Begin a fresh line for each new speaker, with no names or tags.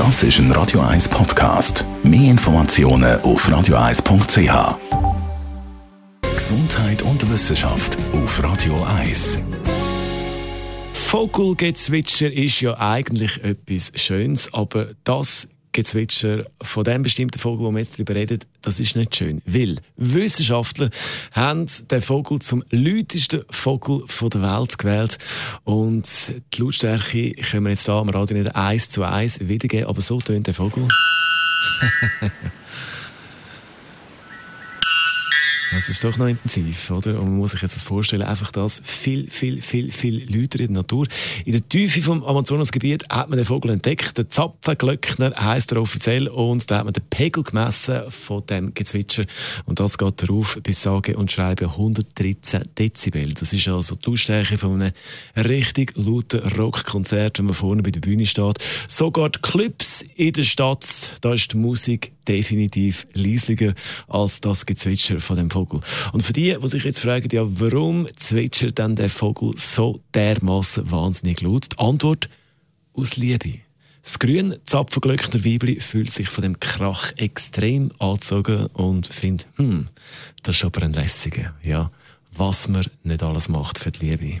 Das ist ein Radio 1 Podcast. Mehr Informationen auf radio1.ch. Gesundheit und Wissenschaft auf Radio 1.
Vogelgezwitscher ist ja eigentlich etwas Schönes, aber das Gezwitscher von dem bestimmten Vogel, wo wir jetzt darüber reden, das ist nicht schön. Weil Wissenschaftler haben den Vogel zum lautesten Vogel der Welt gewählt. Und die Lautstärke können wir jetzt hier am Radio nicht eins zu eins wiedergeben, aber so tönt der Vogel. Das ist doch noch intensiv, oder? Und man muss sich jetzt das vorstellen, einfach das viel, viel, viel, viel lauter in der Natur. In der Tiefe vom Amazonasgebiet hat man den Vogel entdeckt. Der Zapfenglöckner heisst er offiziell. Und da hat man den Pegel gemessen von dem Gezwitscher. Und das geht darauf bis sage und schreibe 113 Dezibel. Das ist also die Lautstärke von einem richtig lauten Rockkonzert, wenn man vorne bei der Bühne steht. Sogar die Clubs in der Stadt, da ist die Musik definitiv leislicher als das Gezwitscher von dem Vogel. Und für die, die sich jetzt fragen, ja, warum zwitschert denn der Vogel so dermaßen wahnsinnig laut? Die Antwort aus Liebe. Das grün Zapfenglöckner Weibli fühlt sich von dem Krach extrem angezogen und findet, hm, das ist aber ein lässiger, ja, was man nicht alles macht für die Liebe.